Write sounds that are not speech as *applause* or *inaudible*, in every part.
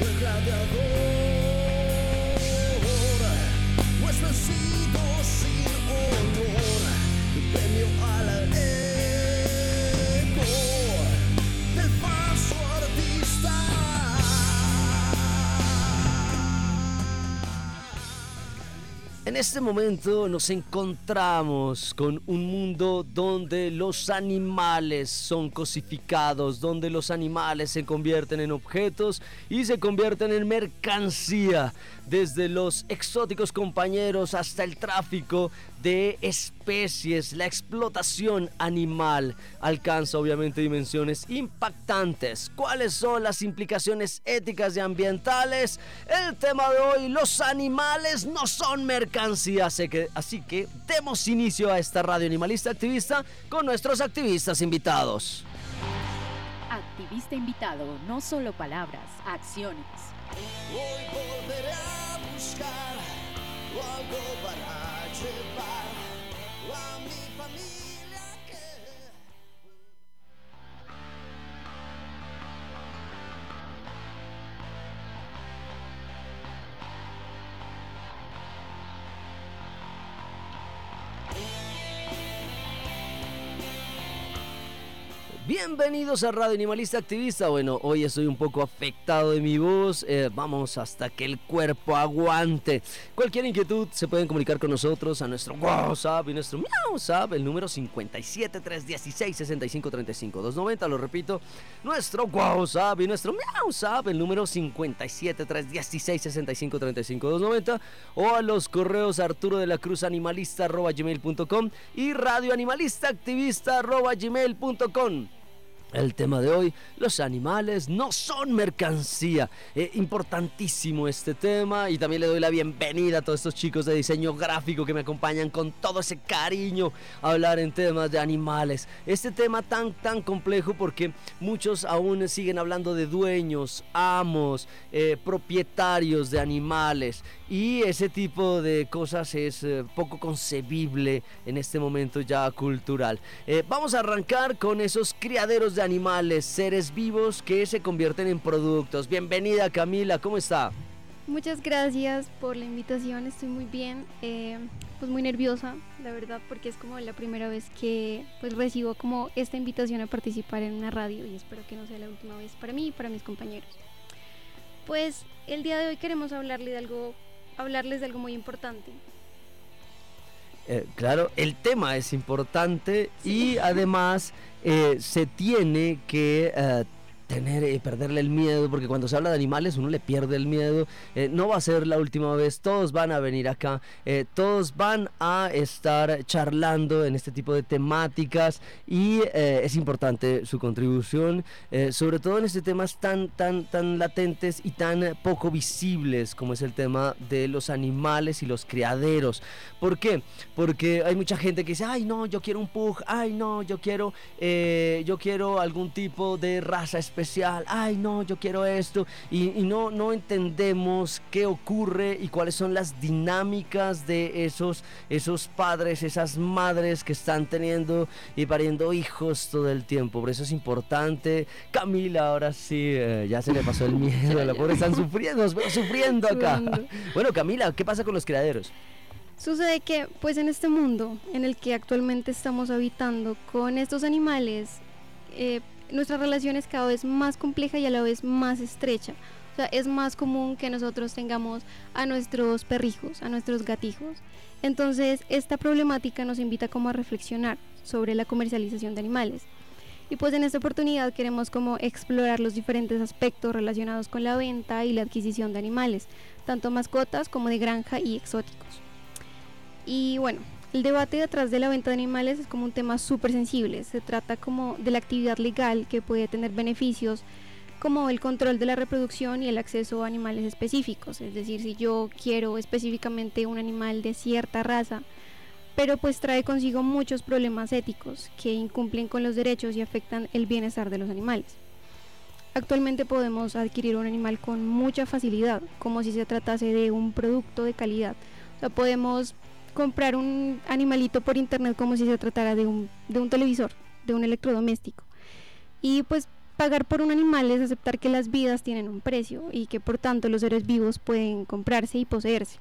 El gladiador. En este momento nos encontramos con un mundo donde los animales son cosificados, donde los animales se convierten en objetos y se convierten en mercancía, desde los exóticos compañeros hasta el tráfico de especies, la explotación animal alcanza obviamente dimensiones impactantes. ¿Cuáles son las implicaciones éticas y ambientales? El tema de hoy, los animales no son mercancía, así que, así que demos inicio a esta radio animalista activista con nuestros activistas invitados. Activista invitado, no solo palabras, acciones. Hoy volveré a buscar algo para Bienvenidos a Radio Animalista Activista. Bueno, hoy estoy un poco afectado de mi voz. Eh, vamos hasta que el cuerpo aguante. Cualquier inquietud se pueden comunicar con nosotros a nuestro WhatsApp y nuestro WhatsApp, el número 573166535 290, lo repito, nuestro WhatsApp y nuestro WhatsApp, el número 573166535 290 o a los correos Arturo de la Cruz Animalista y Radio Animalista Activista el tema de hoy, los animales no son mercancía. Eh, importantísimo este tema y también le doy la bienvenida a todos estos chicos de diseño gráfico que me acompañan con todo ese cariño a hablar en temas de animales. Este tema tan tan complejo porque muchos aún siguen hablando de dueños, amos, eh, propietarios de animales y ese tipo de cosas es eh, poco concebible en este momento ya cultural. vamos a arrancar con esos criaderos de animales, seres vivos que se convierten en productos. Bienvenida Camila, ¿cómo está? Muchas gracias por la invitación, estoy muy bien, eh, pues muy nerviosa, la verdad, porque es como la primera vez que pues recibo como esta invitación a participar en una radio y espero que no sea la última vez para mí y para mis compañeros. Pues el día de hoy queremos hablarle de algo, hablarles de algo muy importante, eh, claro, el tema es importante y además eh, se tiene que eh, tener y perderle el miedo, porque cuando se habla de animales uno le pierde el miedo. Eh, no va a ser la última vez, todos van a venir acá, eh, todos van a estar charlando en este tipo de temáticas y eh, es importante su contribución, sobre todo en este temas tan, tan, tan latentes y tan poco visibles como es el tema de los animales y los criaderos. ¿Por qué? Porque hay mucha gente que dice, ay no, yo quiero un pug, ay no, yo quiero, yo quiero algún tipo de raza especial especial, ay no, yo quiero esto, y, no, no entendemos qué ocurre y cuáles son las dinámicas de esos, esos padres, esas madres que están teniendo y pariendo hijos todo el tiempo. Por eso es importante. Camila, ahora sí, eh, ya se le pasó el miedo, *laughs* la pobre están sufriendo, sufriendo acá. *laughs* Bueno, Camila, ¿qué pasa con los criaderos? Sucede que, pues en este mundo en el que actualmente estamos habitando con estos animales, eh, nuestra relación es cada vez más compleja y a la vez más estrecha. O sea, es más común que nosotros tengamos a nuestros perrijos, a nuestros gatijos. Entonces, esta problemática nos invita como a reflexionar sobre la comercialización de animales. Y pues en esta oportunidad queremos como explorar los diferentes aspectos relacionados con la venta y la adquisición de animales, tanto mascotas como de granja y exóticos. Y bueno, el debate detrás de la venta de animales es como un tema súper sensible. Se trata como de la actividad legal que puede tener beneficios como el control de la reproducción y el acceso a animales específicos. Es decir, si yo quiero específicamente un animal de cierta raza, pero pues trae consigo muchos problemas éticos que incumplen con los derechos y afectan el bienestar de los animales. Actualmente podemos adquirir un animal con mucha facilidad, como si se tratase de un producto de calidad. O sea, podemos comprar un animalito por internet como si se tratara de un, de un televisor, de un electrodoméstico. Y pues pagar por un animal es aceptar que las vidas tienen un precio y que por tanto los seres vivos pueden comprarse y poseerse.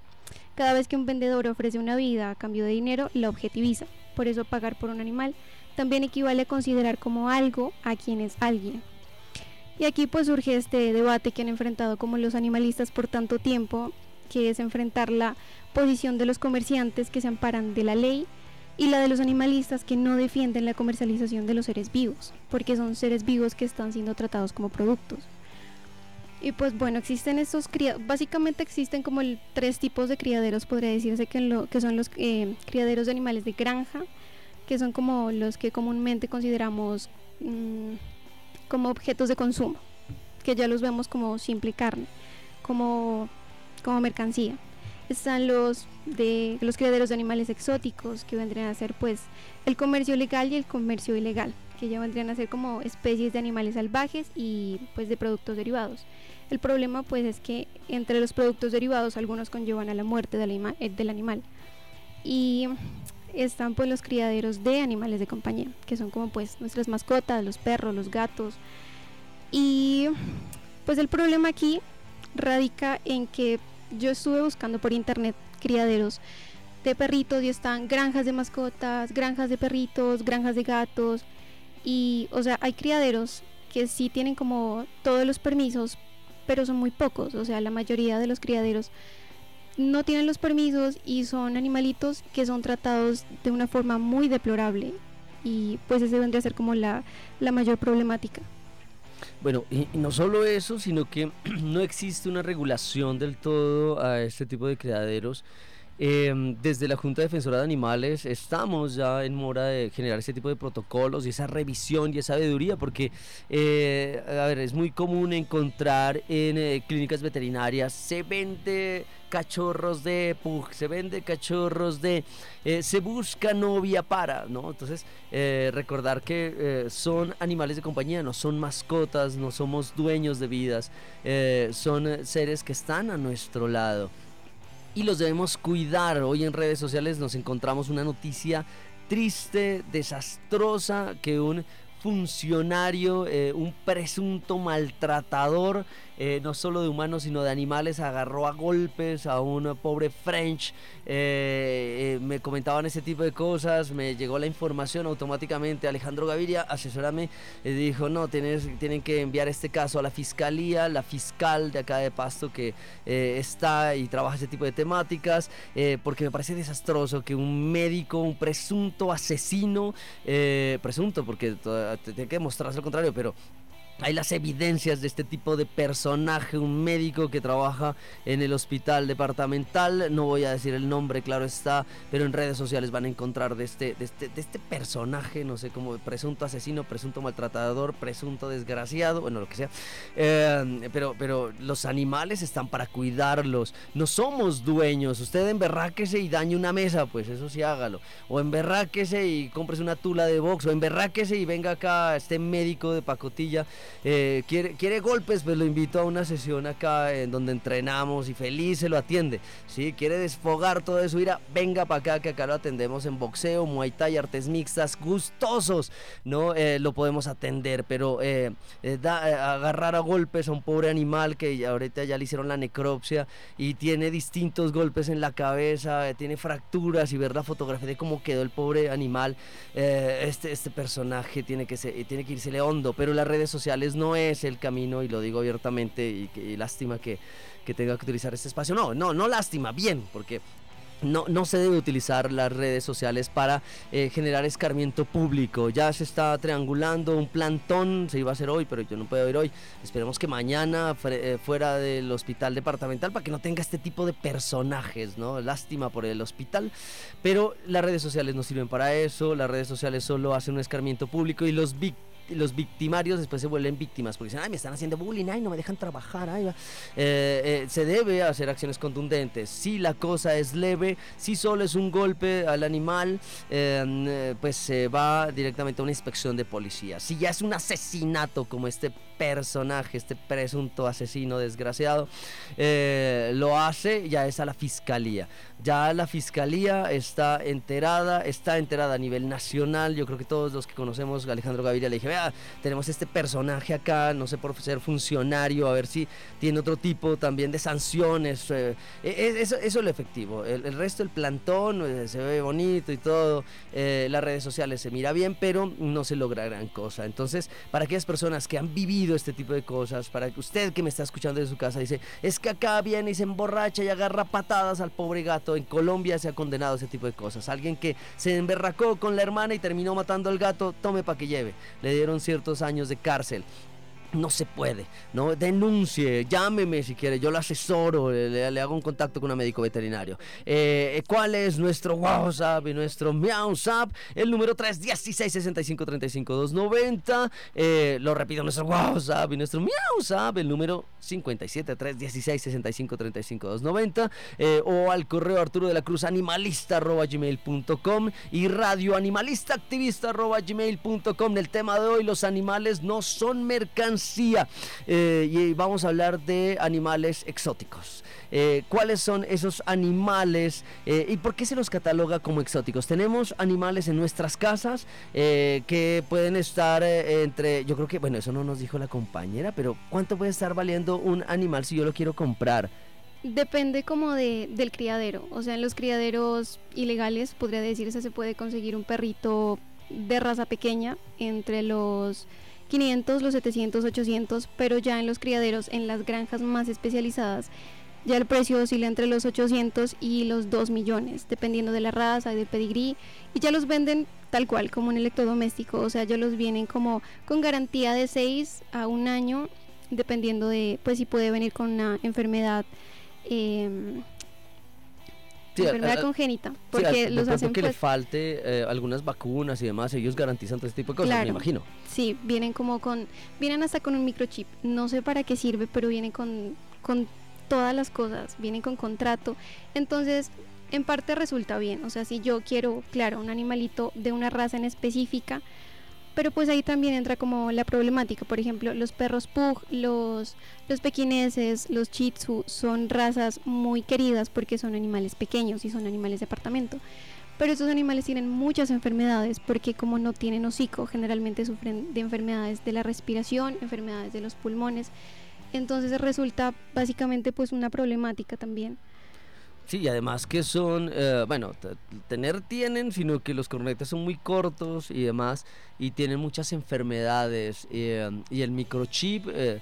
Cada vez que un vendedor ofrece una vida a cambio de dinero, la objetiviza. Por eso pagar por un animal también equivale a considerar como algo a quien es alguien. Y aquí pues surge este debate que han enfrentado como los animalistas por tanto tiempo, que es enfrentar la posición de los comerciantes que se amparan de la ley y la de los animalistas que no defienden la comercialización de los seres vivos, porque son seres vivos que están siendo tratados como productos. Y pues bueno, existen estos básicamente existen como tres tipos de criaderos, podría decirse que, lo, que son los eh, criaderos de animales de granja, que son como los que comúnmente consideramos mm, como objetos de consumo, que ya los vemos como simple carne, como, como mercancía están los de los criaderos de animales exóticos que vendrían a ser pues el comercio legal y el comercio ilegal que ya vendrían a ser como especies de animales salvajes y pues de productos derivados. El problema pues es que entre los productos derivados algunos conllevan a la muerte del, eh, del animal. Y están pues los criaderos de animales de compañía que son como pues nuestras mascotas los perros los gatos. Y pues el problema aquí radica en que yo estuve buscando por internet criaderos de perritos y están granjas de mascotas, granjas de perritos, granjas de gatos. Y o sea, hay criaderos que sí tienen como todos los permisos, pero son muy pocos, o sea, la mayoría de los criaderos no tienen los permisos y son animalitos que son tratados de una forma muy deplorable. Y pues ese vendría a ser como la, la mayor problemática. Bueno, y, no solo eso, sino que *clears throat* no existe una regulación del todo a este tipo de criaderos. Em, desde la Junta Defensora de Animales estamos ya en mora de generar ese tipo de protocolos y esa revisión y esa sabiduría, porque eh, a ver, es muy común encontrar en eh, clínicas veterinarias, se vende cachorros de pug, se vende cachorros de, eh, se busca novia para, ¿no? Entonces, recordar que son animales de compañía, no son mascotas, no somos dueños de vidas, son seres que están a nuestro lado y los debemos cuidar. Hoy en redes sociales nos encontramos una noticia triste, desastrosa, que un funcionario, eh, un presunto maltratador, eh, no solo de humanos sino de animales, agarró a golpes a un pobre French. Eh, me comentaban ese tipo de cosas, me llegó la información automáticamente. Alejandro Gaviria, asesórame, dijo: No, tienes, tienen que enviar este caso a la fiscalía, la fiscal de acá de Pasto que está y trabaja ese tipo de temáticas, porque me parece desastroso que un médico, un presunto asesino, presunto, porque tiene que demostrarse lo contrario, pero hay las evidencias de este tipo de personaje, un médico que trabaja en el hospital departamental, no voy a decir el nombre, claro está, pero en redes sociales van a encontrar de este, de este, de este personaje, no sé cómo, presunto asesino, presunto maltratador, presunto desgraciado, bueno, lo que sea, eh, pero, pero los animales están para cuidarlos, no somos dueños, usted emberráquese y dañe una mesa, pues eso sí hágalo, o emberráquese y compres una tula de box, o emberráquese y venga acá este médico de pacotilla eh, quiere, quiere golpes, pues lo invito a una sesión acá en donde entrenamos y feliz se lo atiende. Si quiere desfogar todo eso, ira, venga para acá que acá lo atendemos en boxeo, muay thai, artes mixtas, gustosos, ¿no? Eh, lo podemos atender, pero eh, agarrar a golpes a un pobre animal que ahorita ya le hicieron la necropsia y tiene distintos golpes en la cabeza, tiene fracturas y ver la fotografía de cómo quedó el pobre animal, este, este personaje tiene que, ser, tiene que irse hondo, pero las redes sociales no es el camino y lo digo abiertamente y, lástima que, que tenga que utilizar este espacio. No, no, no lástima, bien, porque no, no, se debe utilizar las redes sociales para eh, generar escarmiento público. Ya se está triangulando un plantón, se iba a hacer hoy, pero yo no puedo ir hoy. Esperemos que mañana eh, fuera del hospital departamental para que no tenga este tipo de personajes, ¿no? Lástima por el hospital, pero las redes sociales no sirven para eso, las redes sociales solo hacen un escarmiento público y los víctimas los victimarios después se vuelven víctimas porque dicen, ay, me están haciendo bullying, ay, no me dejan trabajar, ay, eh, eh, se debe hacer acciones contundentes. Si la cosa es leve, si solo es un golpe al animal, em, eh, pues se va directamente a una inspección de policía. Si ya es un asesinato como este personaje, este presunto asesino desgraciado, lo hace, ya es a la fiscalía. Ya la fiscalía está enterada, está enterada a nivel nacional. Yo creo que todos los que conocemos Alejandro Gaviria le dije, vea, tenemos este personaje acá, no sé por ser funcionario, a ver si tiene otro tipo también de sanciones. Eh, e, e, eso, eso, es lo efectivo. El, resto, el plantón, eh, se ve bonito y todo. Eh, las redes sociales se mira bien, pero no se logra gran cosa. Entonces, para aquellas personas que han vivido este tipo de cosas, para que usted que me está escuchando de su casa dice, es que acá viene y se emborracha y agarra patadas al pobre gato en Colombia se ha condenado ese tipo de cosas. Alguien que se emberracó con la hermana y terminó matando al gato, tome para que lleve. Le dieron ciertos años de cárcel no se puede, ¿no? Denuncie, llámeme si quiere, yo lo asesoro, le, hago un contacto con un médico veterinario. Eh, ¿Cuál es nuestro WhatsApp y nuestro WhatsApp? El número 316 65 35 290. lo repito, nuestro WhatsApp y nuestro WhatsApp, el número 57 316 65 35 290. o al correo Arturo de la Cruz animalista arroba gmail.com y radio animalista activista arroba gmail.com. El tema de hoy, los animales no son mercancías eh, y vamos a hablar de animales exóticos. Eh, ¿Cuáles son esos animales eh, y por qué se los cataloga como exóticos? Tenemos animales en nuestras casas que pueden estar entre, yo creo que, bueno, eso no nos dijo la compañera, pero ¿cuánto puede estar valiendo un animal si yo lo quiero comprar? Depende como de, del criadero. O sea, en los criaderos ilegales, podría decirse, se puede conseguir un perrito de raza pequeña entre los 500, los 700, 800, pero ya en los criaderos, en las granjas más especializadas, ya el precio oscila entre los 800 y los 2 millones, dependiendo de la raza y del pedigrí, y ya los venden tal cual, como un electrodoméstico, o sea, ya los vienen como con garantía de 6 a un año, dependiendo de, pues si puede venir con una enfermedad. Eh, enfermedad congénita, porque los hacen que le pues, falte eh, algunas vacunas y demás, ellos garantizan todo este tipo de cosas, me imagino. Sí, vienen como con, vienen hasta con un microchip, no sé para qué sirve, pero vienen con, con todas las cosas, vienen con contrato, entonces en parte resulta bien, o sea, si yo quiero, claro, un animalito de una raza en específica, pero pues ahí también entra como la problemática, por ejemplo, los perros pug, los, los pequineses, los chitsu son razas muy queridas porque son animales pequeños y son animales de apartamento. Pero estos animales tienen muchas enfermedades porque como no tienen hocico, generalmente sufren de enfermedades de la respiración, enfermedades de los pulmones. Entonces resulta básicamente pues una problemática también. Sí, y además que son, eh, bueno, tener tienen, sino que los cornetes son muy cortos y demás, y tienen muchas enfermedades, eh, y el microchip... Eh,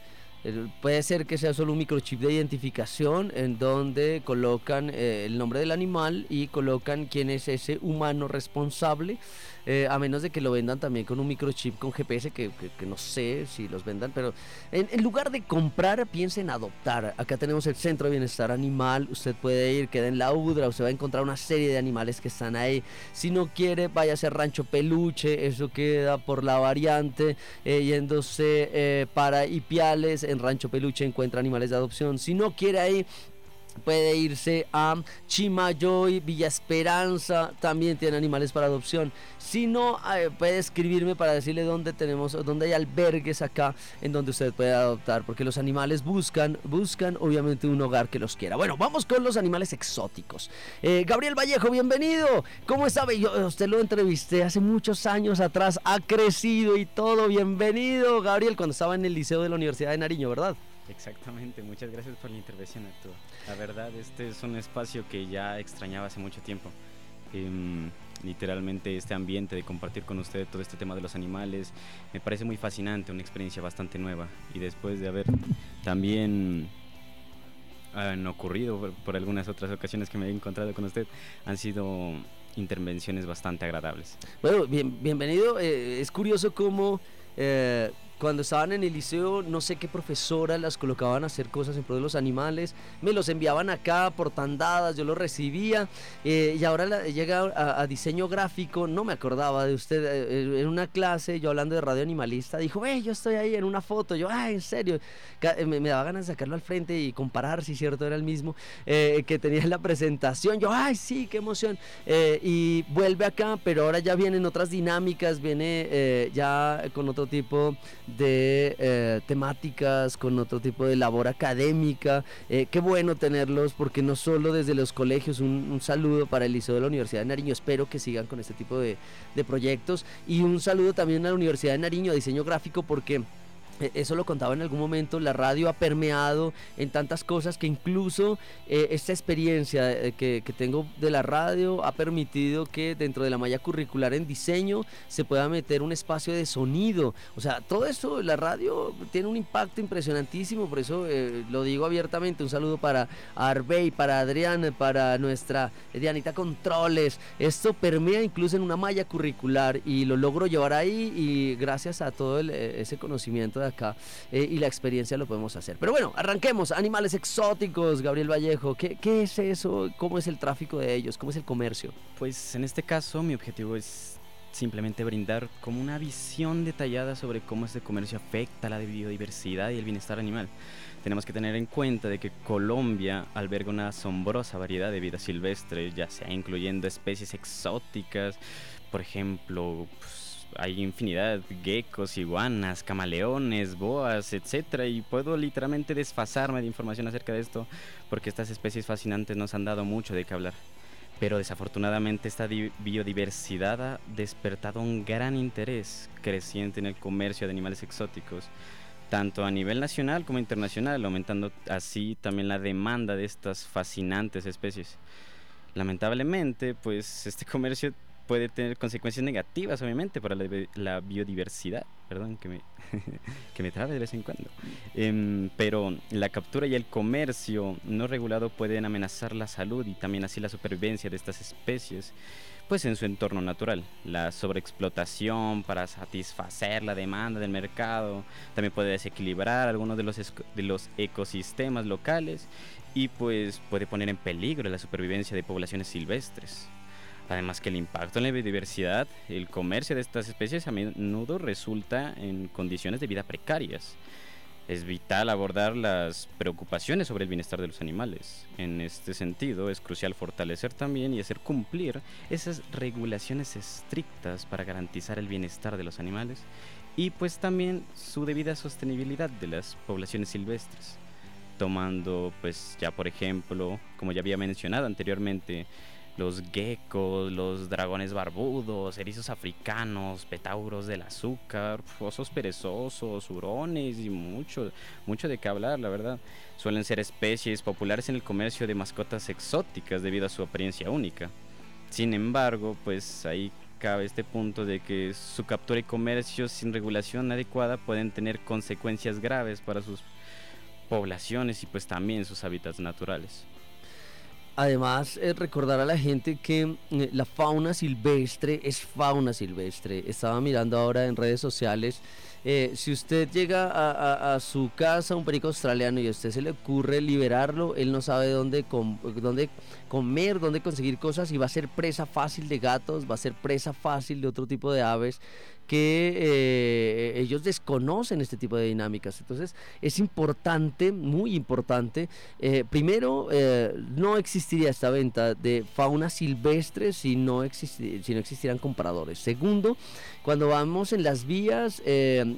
puede ser que sea solo un microchip de identificación en donde colocan el nombre del animal y colocan quién es ese humano responsable eh, a menos de que lo vendan también con un microchip con GPS, que, no sé si los vendan, pero en, lugar de comprar, piensen en adoptar. Acá tenemos el Centro de Bienestar Animal, usted puede ir, queda en la UDRA, usted va a encontrar una serie de animales que están ahí. Si no quiere, vaya a ser Rancho Peluche, eso queda por la variante, eh, yéndose eh, para Ipiales, en Rancho Peluche encuentra animales de adopción. Si no quiere ahí, Puede irse a Chimayoy, Villa Esperanza, también tiene animales para adopción. Si no, eh, puede escribirme para decirle dónde tenemos, dónde hay albergues acá en donde usted puede adoptar, porque los animales buscan, buscan obviamente un hogar que los quiera. Bueno, vamos con los animales exóticos. Eh, Gabriel Vallejo, bienvenido. ¿Cómo está? Yo, usted lo entrevisté hace muchos años atrás, ha crecido y todo. Bienvenido, Gabriel, cuando estaba en el liceo de la Universidad de Nariño, ¿verdad? Exactamente, muchas gracias por la intervención, Arturo. La verdad, este es un espacio que ya extrañaba hace mucho tiempo. Em, literalmente este ambiente de compartir con usted todo este tema de los animales me parece muy fascinante, una experiencia bastante nueva. Y después de haber también han ocurrido por, algunas otras ocasiones que me he encontrado con usted, han sido intervenciones bastante agradables. Bueno, bien, bienvenido. Eh, es curioso cómo... Eh, cuando estaban en el liceo, no sé qué profesora las colocaban a hacer cosas en pro de los animales, me los enviaban acá por tandadas, yo los recibía, eh, y ahora llega a, diseño gráfico, no me acordaba de usted, eh, en una clase, yo hablando de radio animalista, dijo, eh, yo estoy ahí en una foto, yo, ah, en serio, eh, me, daba ganas de sacarlo al frente y comparar si cierto era el mismo que tenía en la presentación, yo, ay, sí, qué emoción, y vuelve acá, pero ahora ya vienen otras dinámicas, viene ya con otro tipo de eh, temáticas, con otro tipo de labor académica. Eh, qué bueno tenerlos porque no solo desde los colegios, un, saludo para el Liceo de la Universidad de Nariño, espero que sigan con este tipo de, proyectos y un saludo también a la Universidad de Nariño, a diseño gráfico, porque eso lo contaba en algún momento, la radio ha permeado en tantas cosas que incluso eh, esta experiencia eh, que, tengo de la radio ha permitido que dentro de la malla curricular en diseño se pueda meter un espacio de sonido. O sea, todo eso, la radio tiene un impacto impresionantísimo, por eso lo digo abiertamente, un saludo para Arbey, para Adrián, para nuestra Dianita Controles. Esto permea incluso en una malla curricular y lo logro llevar ahí y gracias a todo ese conocimiento de acá eh, y la experiencia lo podemos hacer. Pero bueno, arranquemos. Animales exóticos, Gabriel Vallejo. ¿Qué, ¿Qué es eso? ¿Cómo es el tráfico de ellos? ¿Cómo es el comercio? Pues en este caso mi objetivo es simplemente brindar como una visión detallada sobre cómo este comercio afecta la biodiversidad y el bienestar animal. Tenemos que tener en cuenta de que Colombia alberga una asombrosa variedad de vida silvestre, ya sea incluyendo especies exóticas, por ejemplo, pues, hay infinidad, geckos, iguanas, camaleones, boas, etcétera, y puedo literalmente desfasarme de información acerca de esto porque estas especies fascinantes nos han dado mucho de qué hablar. Pero desafortunadamente esta biodiversidad ha despertado un gran interés creciente en el comercio de animales exóticos, tanto a nivel nacional como internacional, aumentando así también la demanda de estas fascinantes especies. Lamentablemente, pues este comercio puede tener consecuencias negativas, obviamente, para la, biodiversidad. Perdón, que me, *laughs* que me trabe de vez en cuando. Em, pero la captura y el comercio no regulado pueden amenazar la salud y también así la supervivencia de estas especies. pues en su entorno natural. La sobreexplotación para satisfacer la demanda del mercado también puede desequilibrar algunos de los, de los ecosistemas locales y pues puede poner en peligro la supervivencia de poblaciones silvestres. Además que el impacto en la biodiversidad, el comercio de estas especies a menudo resulta en condiciones de vida precarias. Es vital abordar las preocupaciones sobre el bienestar de los animales. En este sentido, es crucial fortalecer también y hacer cumplir esas regulaciones estrictas para garantizar el bienestar de los animales y pues también su debida sostenibilidad de las poblaciones silvestres. Tomando pues ya por ejemplo, como ya había mencionado anteriormente, los geckos, los dragones barbudos, erizos africanos, petauros del azúcar, osos perezosos, hurones y mucho, mucho de qué hablar, la verdad. Suelen ser especies populares en el comercio de mascotas exóticas debido a su apariencia única. Sin embargo, pues ahí cabe este punto de que su captura y comercio sin regulación adecuada pueden tener consecuencias graves para sus poblaciones y pues también sus hábitats naturales. Además, eh, recordar a la gente que eh, la fauna silvestre es fauna silvestre. Estaba mirando ahora en redes sociales. Eh, si usted llega a, su casa, un perico australiano, y a usted se le ocurre liberarlo, él no sabe dónde, dónde comer, dónde conseguir cosas y va a ser presa fácil de gatos, va a ser presa fácil de otro tipo de aves que eh, ellos desconocen este tipo de dinámicas. Entonces es importante, muy importante, eh, primero, eh, no existiría esta venta de fauna silvestre si no, existieran compradores. Segundo, cuando vamos en las vías,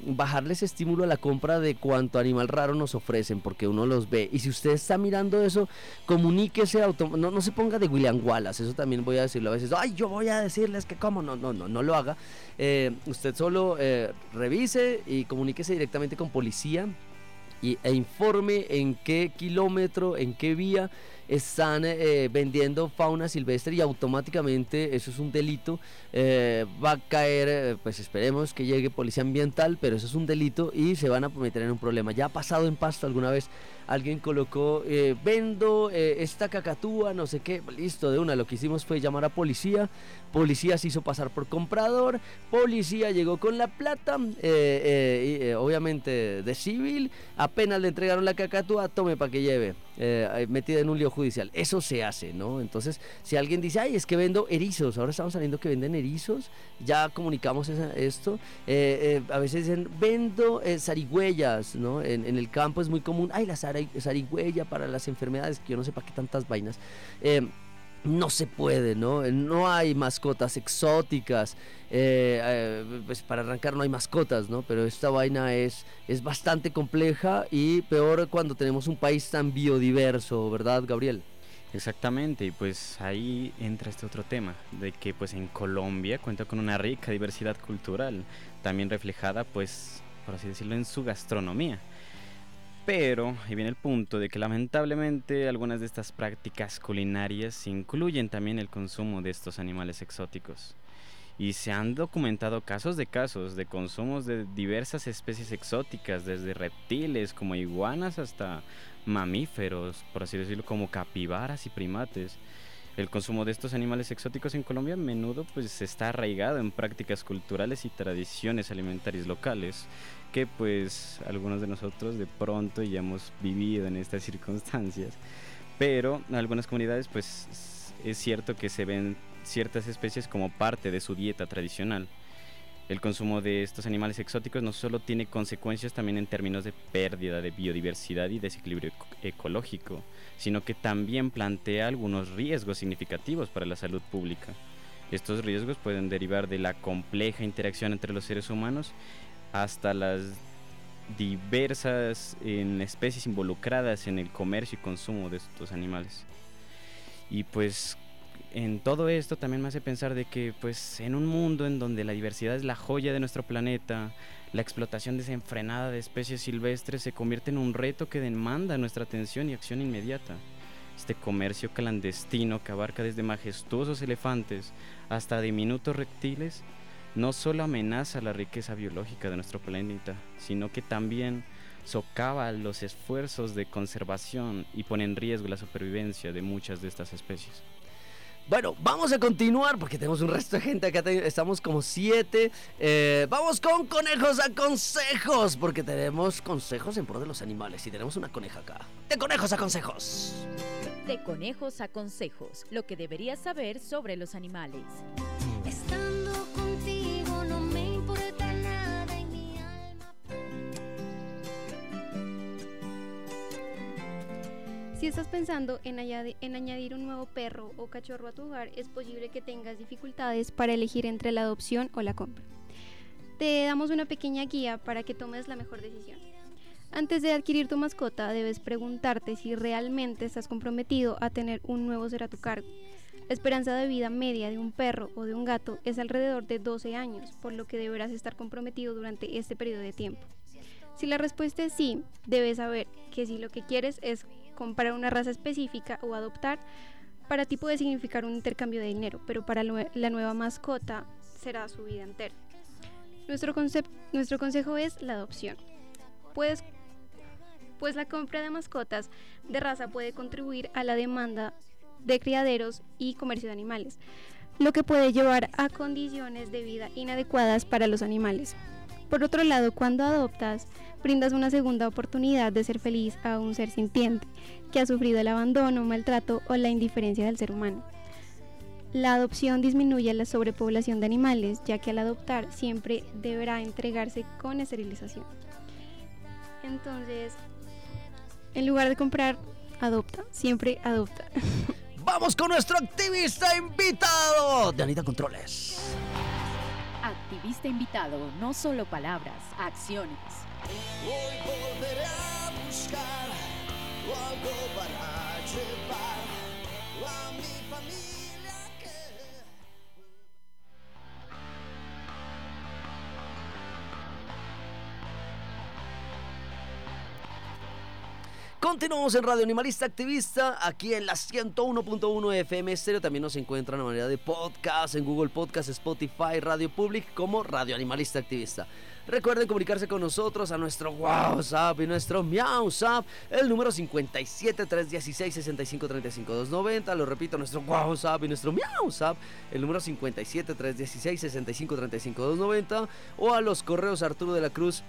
bajarles estímulo a la compra de cuanto animal raro nos ofrecen, porque uno los ve. Y si usted está mirando eso, comuníquese, no, no se ponga de William Wallace, eso también voy a decirlo a veces, ay, yo voy a decirles que cómo, no, no, no, no lo haga. usted usted solo eh, revise y comuníquese directamente con policía y, e informe en qué kilómetro, en qué vía están eh, vendiendo fauna silvestre y automáticamente eso es un delito. Eh, va a caer, pues esperemos que llegue policía ambiental, pero eso es un delito y se van a meter en un problema. Ya ha pasado en Pasto alguna vez, alguien colocó, vendo esta cacatúa, no sé qué, listo, de una, lo que hicimos fue llamar a policía, Policía se hizo pasar por comprador, policía llegó con la plata, eh, eh, eh, obviamente de civil, apenas le entregaron la cacatúa, tome para que lleve, metida en un lío judicial. Eso se hace, ¿no? Entonces, si alguien dice, ay, es que vendo erizos, ahora estamos saliendo que venden erizos, ya comunicamos esto. a veces dicen, vendo zarigüeyas, ¿no? En, el campo es muy común, ay, la zarigüeya para las enfermedades, que yo no sé para qué tantas vainas no se puede, ¿no? No hay mascotas exóticas. Eh, eh, pues para arrancar no hay mascotas, ¿no? Pero esta vaina es, es bastante compleja y peor cuando tenemos un país tan biodiverso, ¿verdad, Gabriel? Exactamente, y pues ahí entra este otro tema, de que pues en Colombia cuenta con una rica diversidad cultural, también reflejada pues, por así decirlo, en su gastronomía. Pero, y viene el punto de que lamentablemente algunas de estas prácticas culinarias incluyen también el consumo de estos animales exóticos. Y se han documentado casos de casos de consumos de diversas especies exóticas, desde reptiles como iguanas hasta mamíferos, por así decirlo, como capibaras y primates. El consumo de estos animales exóticos en Colombia a menudo pues está arraigado en prácticas culturales y tradiciones alimentarias locales que pues algunos de nosotros de pronto ya hemos vivido en estas *laughs* circunstancias. Pero en algunas comunidades pues es cierto que se ven ciertas especies como parte de su dieta tradicional. El consumo de estos animales exóticos no solo tiene consecuencias también en términos de pérdida de biodiversidad y desequilibrio ecológico, sino que también plantea algunos riesgos significativos para la salud pública. Estos riesgos pueden derivar de la compleja interacción entre los seres humanos hasta las diversas especies involucradas en el comercio y consumo de estos animales. Y pues en todo esto también me hace pensar de que pues en un mundo en donde la diversidad es la joya de nuestro planeta, la explotación desenfrenada de especies silvestres se convierte en un reto que demanda nuestra atención y acción inmediata. Este comercio clandestino que abarca desde majestuosos elefantes hasta diminutos reptiles no solo amenaza la riqueza biológica de nuestro planeta, sino que también socava los esfuerzos de conservación y pone en riesgo la supervivencia de muchas de estas especies. Bueno, vamos a continuar porque tenemos un resto de gente acá. Estamos como siete. Eh, vamos con conejos a consejos porque tenemos consejos en pro de los animales y tenemos una coneja acá. De conejos a consejos. De conejos a consejos, lo que deberías saber sobre los animales. Estando contigo Si estás pensando en, añadi- en añadir un nuevo perro o cachorro a tu hogar, es posible que tengas dificultades para elegir entre la adopción o la compra. Te damos una pequeña guía para que tomes la mejor decisión. Antes de adquirir tu mascota, debes preguntarte si realmente estás comprometido a tener un nuevo ser a tu cargo. La esperanza de vida media de un perro o de un gato es alrededor de 12 años, por lo que deberás estar comprometido durante este periodo de tiempo. Si la respuesta es sí, debes saber que si lo que quieres es comprar una raza específica o adoptar, para ti puede significar un intercambio de dinero, pero para la nueva mascota será su vida entera. Nuestro, consejo es la adopción. Puedes, pues la compra de mascotas de raza puede contribuir a la demanda de criaderos y comercio de animales, lo que puede llevar a condiciones de vida inadecuadas para los animales. Por otro lado, cuando adoptas, brindas una segunda oportunidad de ser feliz a un ser sintiente que ha sufrido el abandono, maltrato o la indiferencia del ser humano. La adopción disminuye la sobrepoblación de animales, ya que al adoptar siempre deberá entregarse con esterilización. Entonces, en lugar de comprar, adopta, siempre adopta. *laughs* Vamos con nuestro activista invitado de Anita Controles. Activista invitado, no solo palabras, acciones. Hoy volveré a buscar algo para llevar a mi familia Continuamos en Radio Animalista Activista, aquí en la 101.1 FM Estéreo. También nos encuentran a manera de podcast en Google Podcast, Spotify, Radio Public como Radio Animalista Activista. Recuerden comunicarse con nosotros a nuestro WhatsApp y nuestro MiauSap, el número 57 316 65 35 290. Lo repito, nuestro WhatsApp y nuestro MiauSap, el número 57 316 65 35 290. O a los correos Arturo de la Cruz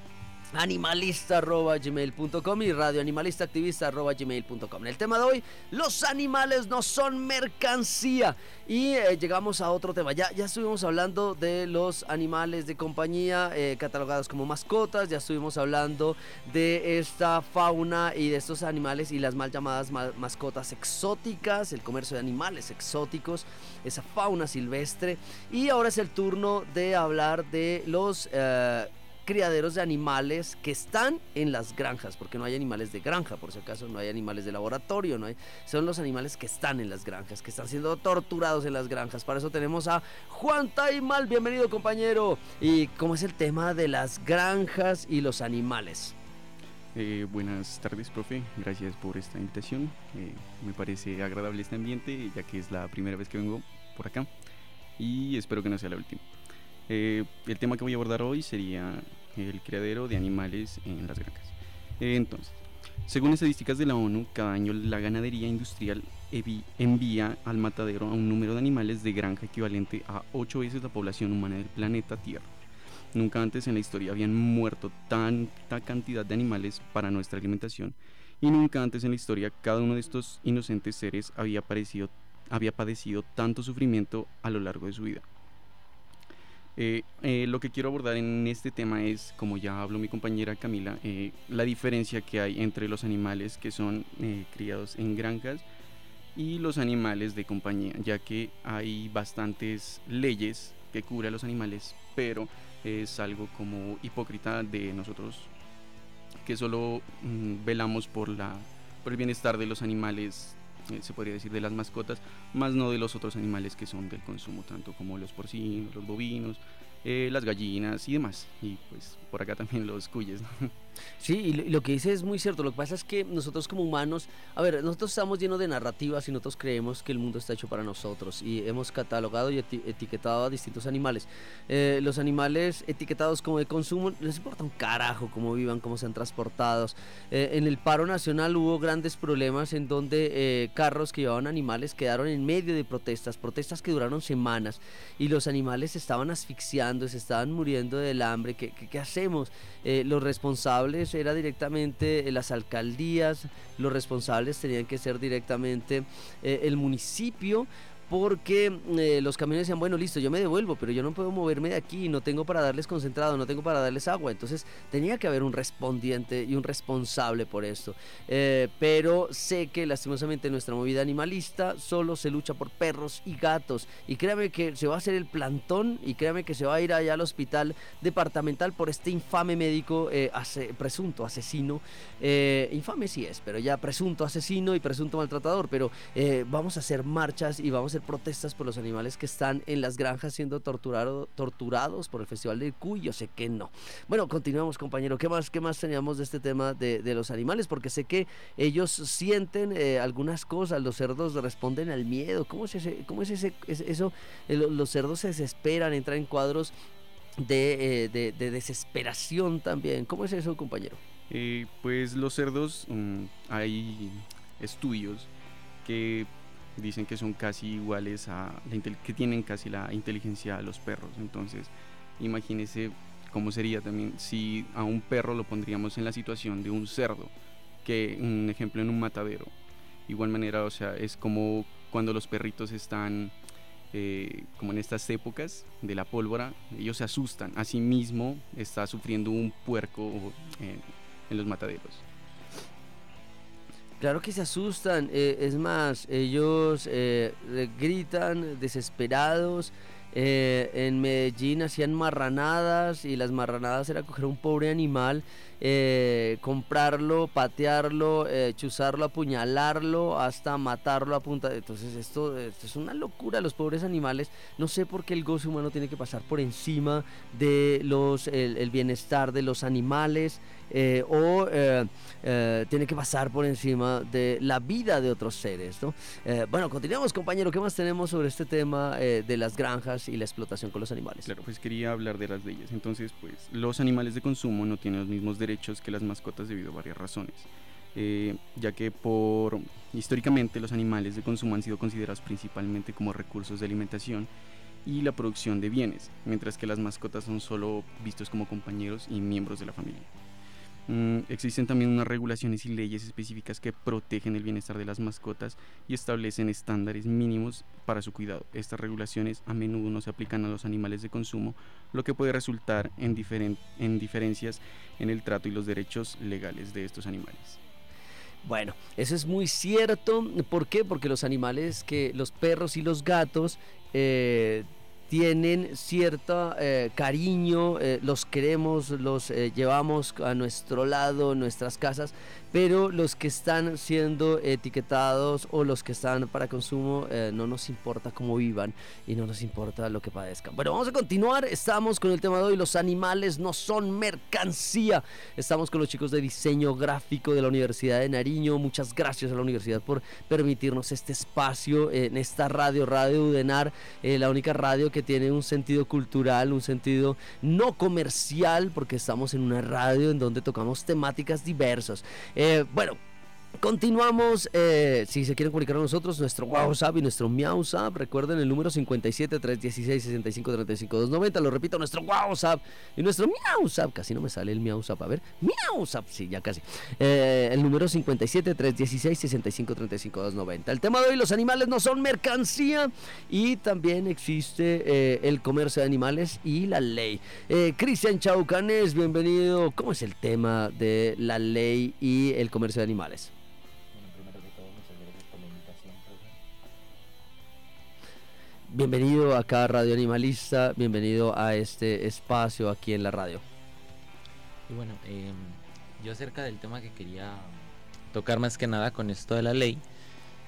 animalista.gmail.com y radioanimalistactivista.gmail.com. El tema de hoy, los animales no son mercancía. Y eh, llegamos a otro tema. Ya, ya estuvimos hablando de los animales de compañía eh, catalogados como mascotas. Ya estuvimos hablando de esta fauna y de estos animales y las mal llamadas ma- mascotas exóticas, el comercio de animales exóticos, esa fauna silvestre. Y ahora es el turno de hablar de los... eh, criaderos de animales que están en las granjas, porque no hay animales de granja, por si acaso no hay animales de laboratorio, no hay, son los animales que están en las granjas, que están siendo torturados en las granjas. Para eso tenemos a Juan Taimal, bienvenido compañero. ¿Y cómo es el tema de las granjas y los animales? Eh, buenas tardes, profe. Gracias por esta invitación. Eh, me parece agradable este ambiente, ya que es la primera vez que vengo por acá. Y espero que no sea la última. Eh, el tema que voy a abordar hoy sería el criadero de animales en las granjas. Eh, entonces, según estadísticas de la ONU, cada año la ganadería industrial envía al matadero a un número de animales de granja equivalente a 8 veces la población humana del planeta Tierra. Nunca antes en la historia habían muerto tanta cantidad de animales para nuestra alimentación y nunca antes en la historia cada uno de estos inocentes seres había padecido tanto sufrimiento a lo largo de su vida. Eh, eh, lo que quiero abordar en este tema es, como ya habló mi compañera Camila, eh, la diferencia que hay entre los animales que son eh, criados en granjas y los animales de compañía, ya que hay bastantes leyes que cubren a los animales, pero es algo como hipócrita de nosotros que solo mm, velamos por, la, por el bienestar de los animales, eh, se podría decir de las mascotas, más no de los otros animales que son del consumo, tanto como los porcinos, los bovinos, eh, las gallinas y demás. Y pues por acá también los cuyes. ¿no? Sí, y lo, que dice es muy cierto. Lo que pasa es que nosotros como humanos, a ver, nosotros estamos llenos de narrativas y nosotros creemos que el mundo está hecho para nosotros y hemos catalogado y eti- etiquetado a distintos animales. Eh, los animales etiquetados como de consumo les importa un carajo cómo vivan, cómo sean transportados. Eh, en el paro nacional hubo grandes problemas en donde eh, carros que llevaban animales quedaron en medio de protestas, protestas que duraron semanas y los animales se estaban asfixiando, se estaban muriendo del hambre. ¿Qué, qué- qué hacemos? Eh, los responsables era directamente eh, las alcaldías, los responsables tenían que ser directamente eh, el municipio. Porque eh, los camiones decían, bueno, listo, yo me devuelvo, pero yo no puedo moverme de aquí, no tengo para darles concentrado, no tengo para darles agua. Entonces tenía que haber un respondiente y un responsable por esto. Eh, pero sé que lastimosamente nuestra movida animalista solo se lucha por perros y gatos. Y créame que se va a hacer el plantón y créame que se va a ir allá al hospital departamental por este infame médico, eh, presunto asesino. Eh, infame sí es, pero ya presunto asesino y presunto maltratador. Pero vamos a hacer marchas y vamos a protestas por los animales que están en las granjas siendo torturado- torturados por el Festival del Cuy. Yo sé que no. Bueno, continuamos, compañero. ¿Qué más, qué más teníamos de este tema de, los animales? Porque sé que ellos sienten eh, algunas cosas. Los cerdos responden al miedo. ¿Cómo es, ese, cómo es eso? Eh, lo- los cerdos se desesperan, entran en cuadros de, eh, de desesperación también. ¿Cómo es eso, compañero? Eh, pues los cerdos, mm, hay estudios que dicen que son casi iguales a la que tienen casi la inteligencia de los perros. Entonces, imagínese cómo sería también si a un perro lo pondríamos en la situación de un cerdo, que un ejemplo en un matadero. Igual manera, o sea, es como cuando los perritos están eh, como en estas épocas de la pólvora, ellos se asustan. Asimismo, está sufriendo un puerco eh, en los mataderos. Claro que se asustan, eh, es más, ellos eh, gritan desesperados. eh, en Medellín hacían marranadas y las marranadas era coger un pobre animal, comprarlo, patearlo, chuzarlo, apuñalarlo, hasta matarlo a punta. Entonces esto, es una locura, los pobres animales. No sé por qué el goce humano tiene que pasar por encima de los, el bienestar de los animales eh, o eh, eh, tiene que pasar por encima de la vida de otros seres. ¿no? Eh, bueno, continuamos compañero, ¿qué más tenemos sobre este tema eh, de las granjas y la explotación con los animales? Claro, pues quería hablar de las leyes. Entonces, pues los animales de consumo no tienen los mismos derechos que las mascotas debido a varias razones. Eh, ya que por históricamente los animales de consumo han sido considerados principalmente como recursos de alimentación y la producción de bienes, mientras que las mascotas son solo vistos como compañeros y miembros de la familia. Mm, existen también unas regulaciones y leyes específicas que protegen el bienestar de las mascotas y establecen estándares mínimos para su cuidado. Estas regulaciones a menudo no se aplican a los animales de consumo, lo que puede resultar en, diferen- en diferencias en el trato y los derechos legales de estos animales. Bueno, eso es muy cierto. ¿Por qué? Porque los animales que los perros y los gatos eh, tienen cierto eh, cariño, eh, los queremos, los eh, llevamos a nuestro lado, nuestras casas, pero los que están siendo etiquetados o los que están para consumo eh, no nos importa cómo vivan y no nos importa lo que padezcan. Bueno, vamos a continuar. Estamos con el tema de hoy. Los animales no son mercancía. Estamos con los chicos de diseño gráfico de la Universidad de Nariño. Muchas gracias a la universidad por permitirnos este espacio en esta radio, Radio Udenar, eh, la única radio que tiene un sentido cultural, un sentido no comercial, porque estamos en una radio en donde tocamos temáticas diversas. Bueno. Continuamos, eh, si se quieren comunicar con nosotros, nuestro WhatsApp y nuestro MiauSap, recuerden el número 57 316 65 35 290, lo repito, nuestro WhatsApp y nuestro MiauSap, casi no me sale el MiauSap, a ver, MiauSap, sí, ya casi, Eh, el número 57 316 65 35 290. El tema de hoy, los animales no son mercancía y también existe eh, el comercio de animales y la ley. Cristian Chaucanes, bienvenido, ¿cómo es el tema de la ley y el comercio de animales? Bienvenido acá a Radio Animalista, bienvenido a este espacio aquí en la radio. Y bueno, em, yo acerca del tema que quería tocar más que nada con esto de la ley,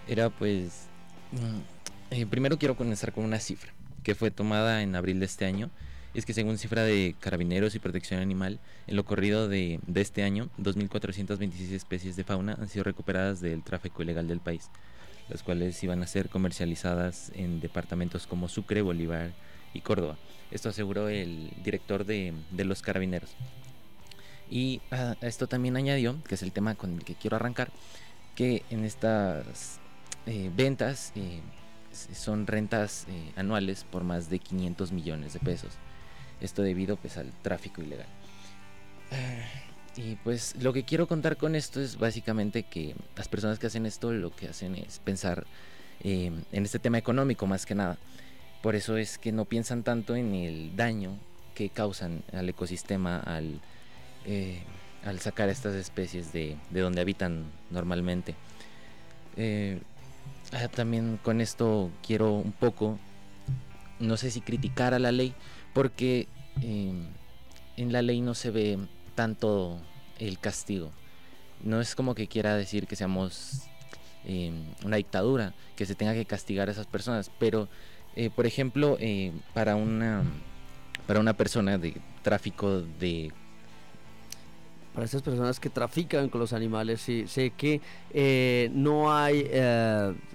era pues, mm, eh, primero quiero comenzar con una cifra que fue tomada en abril de este año. es que según cifra de Carabineros y Protección Animal, en lo corrido de, de este año, 2.426 especies de fauna han sido recuperadas del tráfico ilegal del país, las cuales iban a ser comercializadas en departamentos como Sucre, Bolívar y Córdoba. Esto aseguró el director de, los Carabineros. Y ah, a esto también añadió, que es el tema con el que quiero arrancar, que en estas eh, ventas eh, son rentas eh, anuales por más de 500 millones de pesos. Esto debido pues al tráfico ilegal. Ah, Y pues lo que quiero contar con esto es básicamente que las personas que hacen esto lo que hacen es pensar eh, en este tema económico más que nada. Por eso es que no piensan tanto en el daño que causan al ecosistema al, eh, al sacar estas especies de, de donde habitan normalmente. Eh, ah, también con esto quiero un poco, no sé si criticar a la ley, porque eh, en la ley no se ve tanto el castigo. No es como que quiera decir que seamos eh, una dictadura, que se tenga que castigar a esas personas, pero eh, por ejemplo, eh, para una para una persona de tráfico de Para estas personas que trafican con los animales, sí, sé que no hay,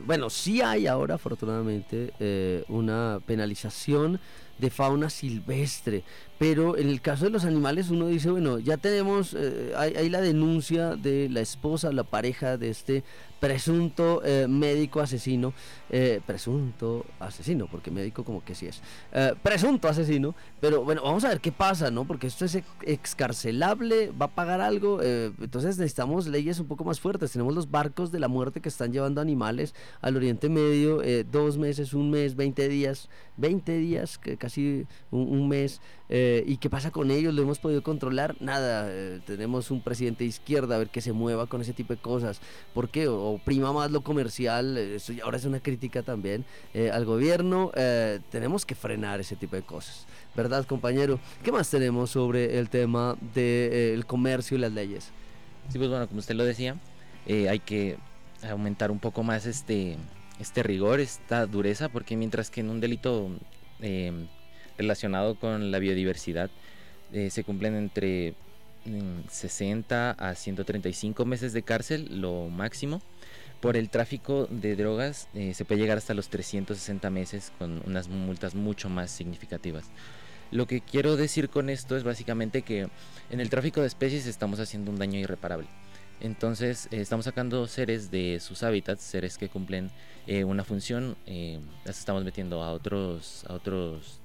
bueno, sí hay ahora afortunadamente una penalización de fauna silvestre, pero en el caso de los animales uno dice, bueno, ya tenemos, eh, hay, la denuncia de la esposa, la pareja de este presunto eh, médico asesino, eh, presunto asesino, porque médico como que sí es, eh, presunto asesino, pero bueno, vamos a ver qué pasa, ¿no? Porque esto es ex- excarcelable, va a pagar algo, entonces necesitamos leyes un poco más fuertes, tenemos los barcos de la muerte que están llevando animales al Oriente Medio, dos meses, un mes, 20 días, 20 días, casi un mes, eh, ¿y qué pasa con ellos? ¿Lo hemos podido controlar? Nada, eh, tenemos un presidente de izquierda, a ver que se mueva con ese tipo de cosas, ¿por qué? O, prima más lo comercial, eh, eso ahora es una crítica también eh, al gobierno, eh, tenemos que frenar ese tipo de cosas, ¿verdad compañero? ¿Qué más tenemos sobre el tema del comercio y las leyes? Sí, pues bueno, como usted lo decía, eh, hay que aumentar un poco más este, este rigor, esta dureza, porque mientras que en un delito eh, relacionado con la biodiversidad eh, se cumplen entre mm, 60 a 135 meses de cárcel, lo máximo. Por el tráfico de drogas eh, se puede llegar hasta los 360 meses con unas multas mucho más significativas. Lo que quiero decir con esto es básicamente que en el tráfico de especies estamos haciendo un daño irreparable. Entonces eh, estamos sacando seres de sus hábitats, seres que cumplen una función, las estamos metiendo a otros, a otros,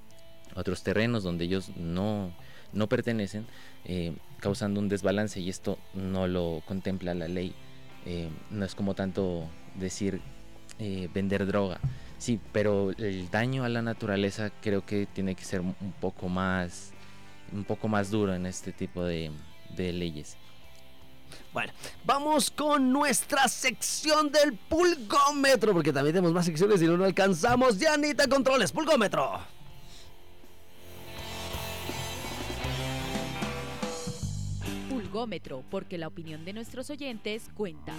otros terrenos donde ellos no, no pertenecen, eh, causando un desbalance y esto no lo contempla la ley. Eh, no es como tanto decir eh, vender droga, sí, pero el daño a la naturaleza creo que tiene que ser un poco más, un poco más duro en este tipo de, de leyes. Bueno, vamos con nuestra sección del pulgómetro, porque también tenemos más secciones y no alcanzamos. Dianita Controles, pulgómetro. Porque la opinión de nuestros oyentes cuenta.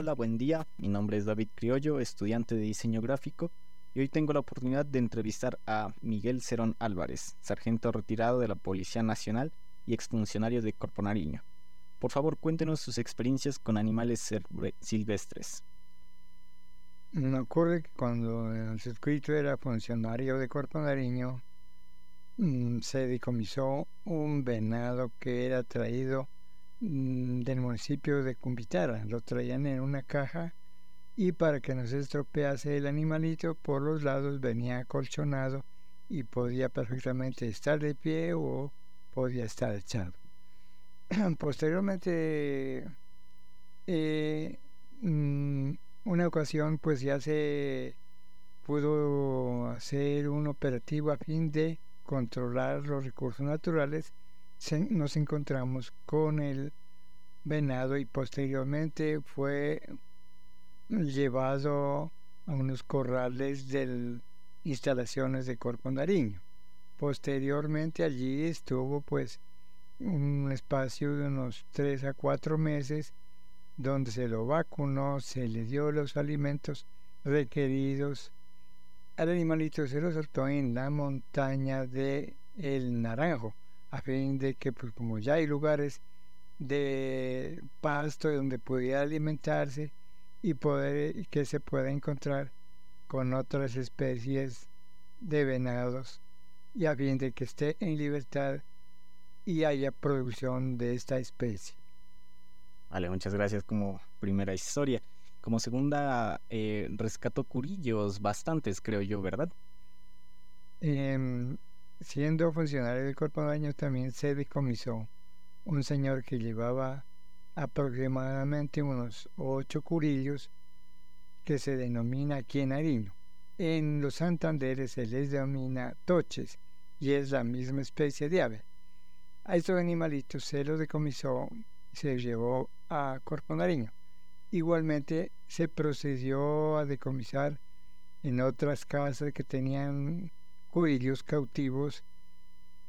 Hola, buen día. Mi nombre es David Criollo, estudiante de diseño gráfico, y hoy tengo la oportunidad de entrevistar a Miguel Cerón Álvarez, sargento retirado de la Policía Nacional y exfuncionario de Corpo Nariño. Por favor, cuéntenos sus experiencias con animales silve- silvestres. Me ocurre que cuando en el circuito era funcionario de Cuerpo Nariño, mm, se decomisó un venado que era traído del municipio de Cumbitara. Lo traían en una caja y para que no se estropease el animalito, por los lados venía acolchonado y podía perfectamente estar de pie o podía estar echado. *clears throat* Posteriormente, eh, mm, una ocasión, pues ya se pudo hacer un operativo a fin de controlar los recursos naturales. Nos encontramos con el venado y posteriormente fue llevado a unos corrales de instalaciones de Corpo Nariño. Posteriormente allí estuvo pues un espacio de unos 3 a 4 meses donde se lo vacunó, se le dio los alimentos requeridos. Al animalito se lo soltó en la montaña de El Naranjo, a fin de que pues como ya hay lugares de pasto donde pudiera alimentarse y poder que se pueda encontrar con otras especies de venados y a fin de que esté en libertad y haya producción de esta especie. Vale, muchas gracias como primera historia. Como segunda, eh, rescató curillos bastantes, creo yo, ¿verdad? Em, siendo funcionario del Cuerpo de Baños también se decomisó un señor que llevaba aproximadamente unos ocho curillos que se denomina aquí en. En los Santanderes se les denomina toches y es la misma especie de ave. A estos animalitos se los decomisó y se llevó a Corpo Nariño. Igualmente se procedió a decomisar en otras casas que tenían curillos cautivos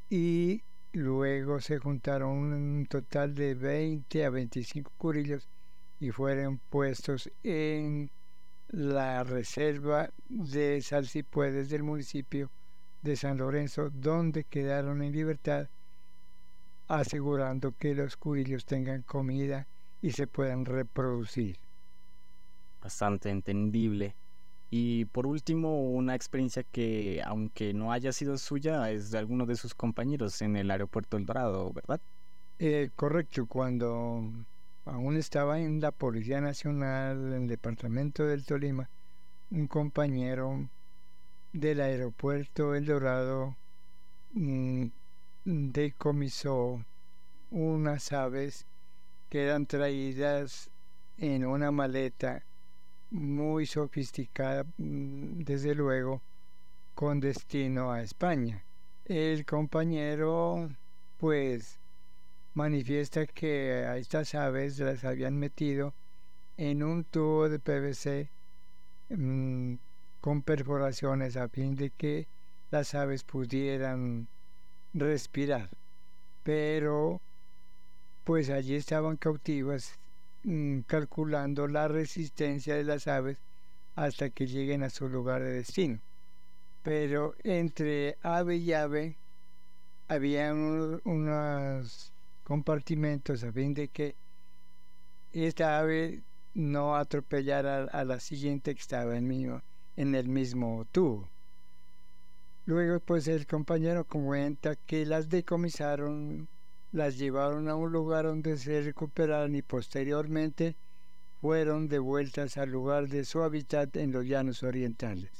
y luego se juntaron un total de 20 a 25 curillos y fueron puestos en la reserva de Salsipuedes del municipio de San Lorenzo, donde quedaron en libertad, asegurando que los curillos tengan comida y se puedan reproducir. Bastante entendible. Y por último, una experiencia que, aunque no haya sido suya, es de alguno de sus compañeros en el aeropuerto El Dorado, ¿verdad? Eh, correcto, cuando aún estaba en la Policía Nacional, en el departamento del Tolima, un compañero del aeropuerto El Dorado mm, decomisó unas aves que eran traídas en una maleta muy sofisticada, mm, desde luego, con destino a España. El compañero, pues, manifiesta que a estas aves las habían metido en un tubo de PVC mm, con perforaciones a fin de que las aves pudieran respirar. Pero pues allí estaban cautivas mm, calculando la resistencia de las aves hasta que lleguen a su lugar de destino. Pero entre ave y ave había unos, compartimentos a fin de que esta ave no atropellara a la siguiente que estaba en, en el mismo tubo. Luego pues el compañero comenta que las decomisaron, las llevaron a un lugar donde se recuperaron y posteriormente fueron devueltas al lugar de su hábitat en los llanos orientales.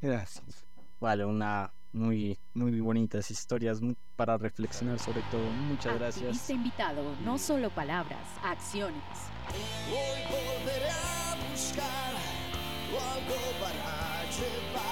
Gracias. Vale, una muy, muy bonitas historias mu- para reflexionar sobre todo. Muchas gracias. Activista invitado, no solo palabras, acciones. Hoy volveré a buscar algo para llevar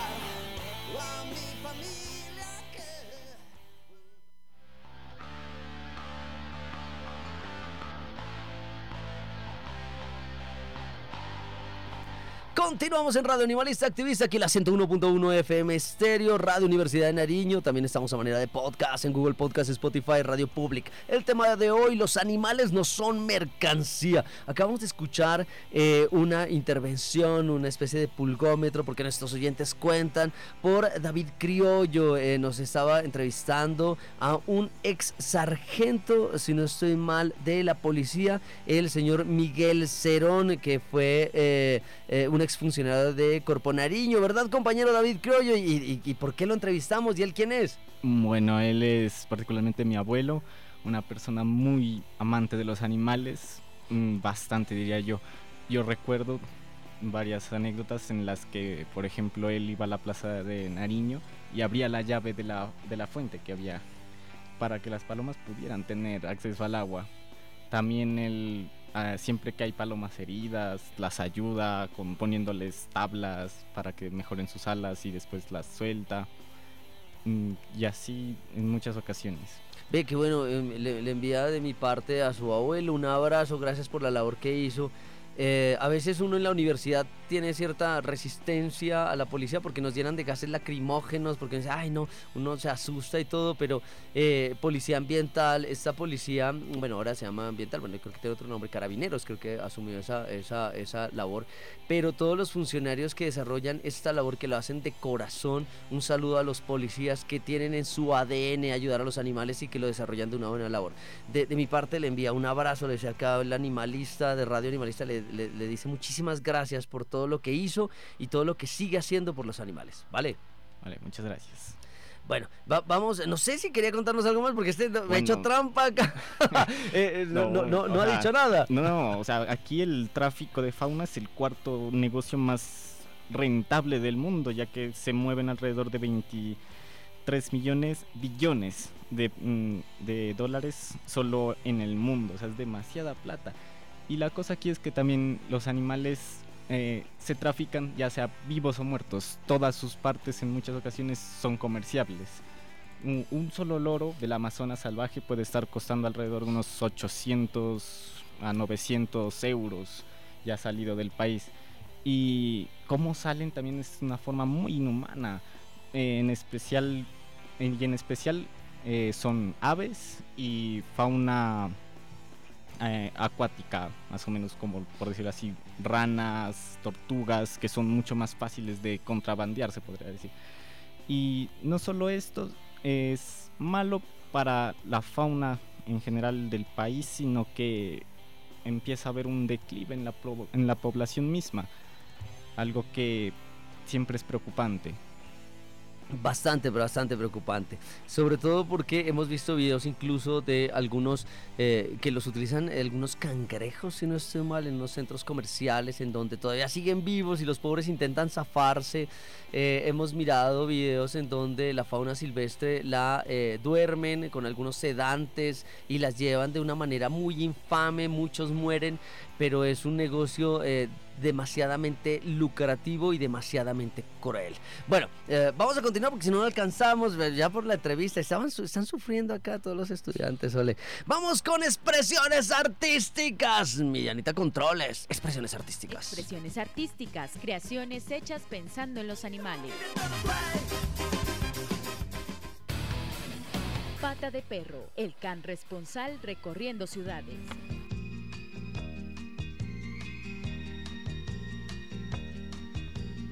Continuamos en Radio Animalista Activista, aquí la 101.1 FM Estéreo, Radio Universidad de Nariño. También estamos a manera de podcast en Google Podcast, Spotify, Radio Public. El tema de hoy, los animales no son mercancía. Acabamos de escuchar eh, una intervención, una especie de pulgómetro, porque nuestros oyentes cuentan, por David Criollo. Eh, nos estaba entrevistando a un ex sargento, si no estoy mal, de la policía, el señor Miguel Cerón, que fue eh, un exfuncionario de Corpo Nariño, ¿verdad, compañero David Criollo? ¿Y, por qué lo entrevistamos? ¿Y él quién es? Bueno, él es particularmente mi abuelo, una persona muy amante de los animales, mm, bastante diría yo. Yo recuerdo varias anécdotas en las que, por ejemplo, él iba a la plaza de Nariño y abría la llave de la, de la fuente que había para que las palomas pudieran tener acceso al agua. También él, siempre que hay palomas heridas, las ayuda con poniéndoles tablas para que mejoren sus alas y después las suelta. Mm, Y así en muchas ocasiones. Ve que bueno, em, le, le envía de mi parte a su abuelo un abrazo, gracias por la labor que hizo. Eh, a veces uno en la universidad tiene cierta resistencia a la policía porque nos llenan de gases lacrimógenos, porque dice, ay no, uno se asusta y todo, pero eh, policía ambiental, esta policía, bueno, ahora se llama ambiental, bueno, creo que tiene otro nombre, carabineros, creo que asumió esa, esa, esa labor, pero todos los funcionarios que desarrollan esta labor, que lo hacen de corazón, un saludo a los policías que tienen en su ADN ayudar a los animales y que lo desarrollan de una buena labor. De, mi parte le envía un abrazo, le decía acá el animalista de Radio Animalista, le, le- le dice muchísimas gracias por todo lo que hizo y todo lo que sigue haciendo por los animales, ¿vale? Vale, muchas gracias. Bueno, va- vamos, no sé si quería contarnos algo más porque este no- me ha Bueno. hecho trampa acá. *laughs* Eh, eh, no, no, no, no ha sea, dicho nada. No, no, o sea, aquí el tráfico de fauna es el cuarto negocio más rentable del mundo, ya que se mueven alrededor de 23 millones, billones de, mm, de dólares solo en el mundo, o sea, es demasiada plata. Y la cosa aquí es que también los animales eh, se trafican, ya sea vivos o muertos, todas sus partes en muchas ocasiones son comerciables un, un solo loro del Amazonas salvaje puede estar costando alrededor de unos 800 a 900 euros ya salido del país. Y cómo salen también es una forma muy inhumana. Eh, en especial, en- y en especial eh, son aves y fauna eh, acuática, más o menos como por decirlo así, ranas, tortugas, que son mucho más fáciles de contrabandear, se podría decir. Y no solo esto es malo para la fauna en general del país, sino que empieza a haber un declive en la, en la población misma, algo que siempre es preocupante. Bastante, bastante preocupante. Sobre todo porque hemos visto videos incluso de algunos eh, que los utilizan algunos cangrejos, si no estoy mal, en unos centros comerciales en donde todavía siguen vivos y los pobres intentan zafarse. Eh, hemos mirado videos en donde la fauna silvestre la eh, duermen con algunos sedantes y las llevan de una manera muy infame. Muchos mueren, pero es un negocio eh, demasiadamente lucrativo y demasiadamente cruel. Bueno, eh, vamos a continuar porque si no no alcanzamos eh, ya por la entrevista. Estaban, están sufriendo acá todos los estudiantes, Ole. Vamos con expresiones artísticas. Millanita Controles, expresiones artísticas. Expresiones artísticas, creaciones hechas pensando en los animales. Pata de perro, el can responsal recorriendo ciudades.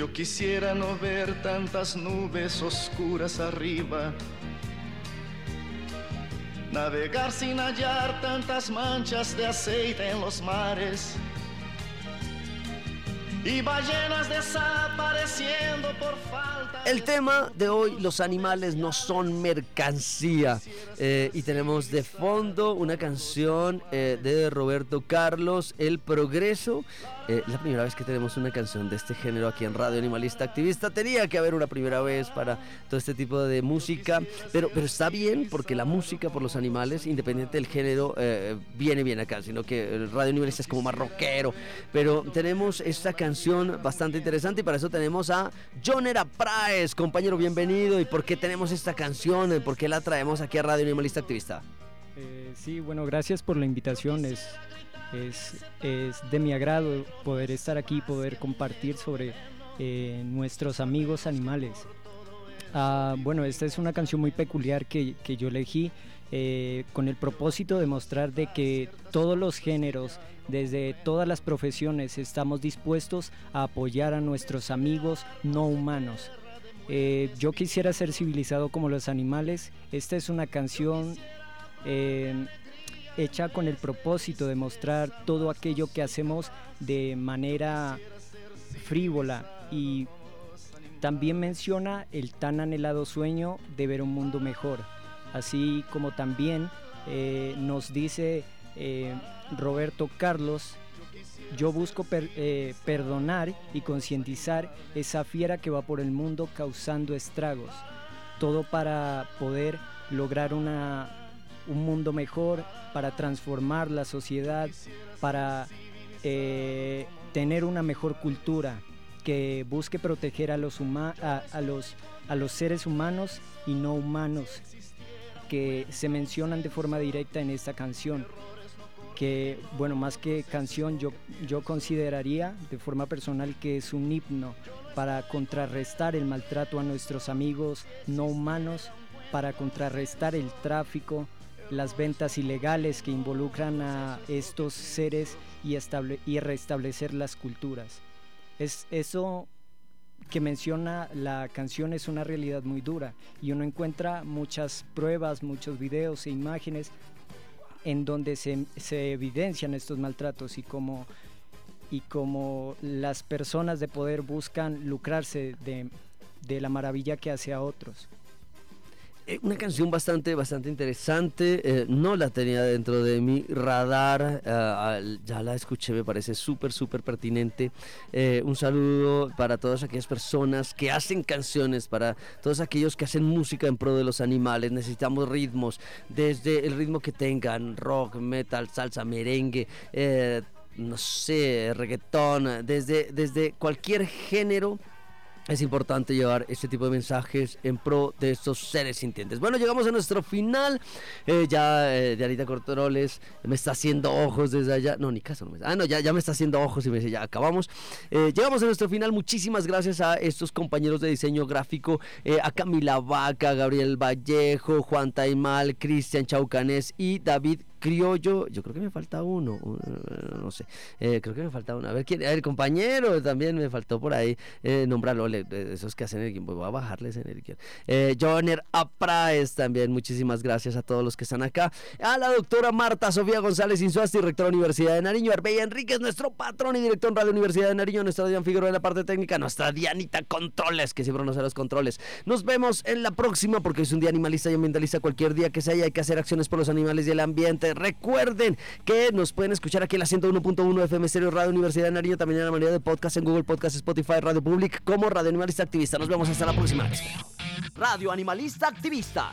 Yo quisiera no ver tantas nubes oscuras arriba. Navegar sin hallar tantas manchas de aceite en los mares. Y ballenas desapareciendo por falta. El tema de hoy, los animales no son mercancía. Eh, y tenemos de fondo una canción eh, de Roberto Carlos, El Progreso. Eh, la primera vez que tenemos una canción de este género aquí en Radio Animalista Activista. Tenía que haber una primera vez para todo este tipo de música. Pero, pero está bien porque la música por los animales, independiente del género, eh, viene bien acá. Sino que Radio Animalista es como más rockero. Pero tenemos esta canción bastante interesante y para eso tenemos a Jonera Praes. Compañero, bienvenido. ¿Y por qué tenemos esta canción? ¿Por qué la traemos aquí a Radio Animalista Activista? Eh, sí, bueno, gracias por la invitación. Es, es, es de mi agrado poder estar aquí, poder compartir sobre eh, nuestros amigos animales. Ah, bueno, esta es una canción muy peculiar que, que yo elegí eh, con el propósito de mostrar de que todos los géneros, desde todas las profesiones, estamos dispuestos a apoyar a nuestros amigos no humanos. Eh, yo quisiera ser civilizado como los animales. Esta es una canción hecha con el propósito de mostrar todo aquello que hacemos de manera frívola. Y también menciona el tan anhelado sueño de ver un mundo mejor, así como también eh, nos dice eh, Roberto Carlos, yo busco eh, perdonar y concientizar esa fiera que va por el mundo causando estragos, todo para poder lograr una, un mundo mejor, para transformar la sociedad, para eh, tener una mejor cultura que busque proteger a los, huma- a, los, a los seres humanos y no humanos que se mencionan de forma directa en esta canción. Que, bueno, más que canción, yo, yo consideraría de forma personal que es un himno para contrarrestar el maltrato a nuestros amigos no humanos, para contrarrestar el tráfico, las ventas ilegales que involucran a estos seres y, estable- y restablecer las culturas. Es eso que menciona la canción es una realidad muy dura y uno encuentra muchas pruebas, muchos videos e imágenes en donde se, evidencian estos maltratos y como, y como las personas de poder buscan lucrarse de, de la maravilla que hace a otros. Eh, Una canción bastante, bastante interesante. eh, no la tenía dentro de mi radar. eh, ya la escuché, me parece súper, súper pertinente. Un saludo para todas aquellas personas que hacen canciones, para todos aquellos que hacen música en pro de los animales. Necesitamos ritmos, desde el ritmo que tengan, rock, metal, salsa, merengue. no sé, reggaetón, desde, desde cualquier género es importante llevar este tipo de mensajes en pro de estos seres sintientes. Bueno, llegamos a nuestro final. Eh, ya eh, Dianita Cortoroles me está haciendo ojos desde allá. No, ni caso no me Ah, no, ya, ya me está haciendo ojos y me dice, ya acabamos. Eh, llegamos a nuestro final. Muchísimas gracias a estos compañeros de diseño gráfico, eh, a Camila Vaca, Gabriel Vallejo, Juan Taimal, Cristian Chaucanés y David Criollo, yo creo que me falta uno, uh, no sé, eh, creo que me falta uno. A ver, ¿quién? el compañero también me faltó por ahí eh, nombrarlo, de esos que hacen el voy a bajarles en el. Eh, Joner Apraes también, muchísimas gracias a todos los que están acá. A la doctora Marta Sofía González Insuasti, rectora de la Universidad de Nariño, Arbeya Enríquez, nuestro patrón y director en Radio Universidad de Nariño, nuestra Diana Figueroa en la parte técnica, nuestra Dianita Controles, que siempre nos hace los controles. Nos vemos en la próxima porque es un día animalista y ambientalista. Cualquier día que sea, hay que hacer acciones por los animales y el ambiente. Recuerden que nos pueden escuchar aquí en la 101.1 FM Stereo Radio Universidad de Nariño, también en la manera de podcast en Google Podcast, Spotify, Radio Public, como Radio Animalista Activista. Nos vemos hasta la próxima. Radio Animalista Activista.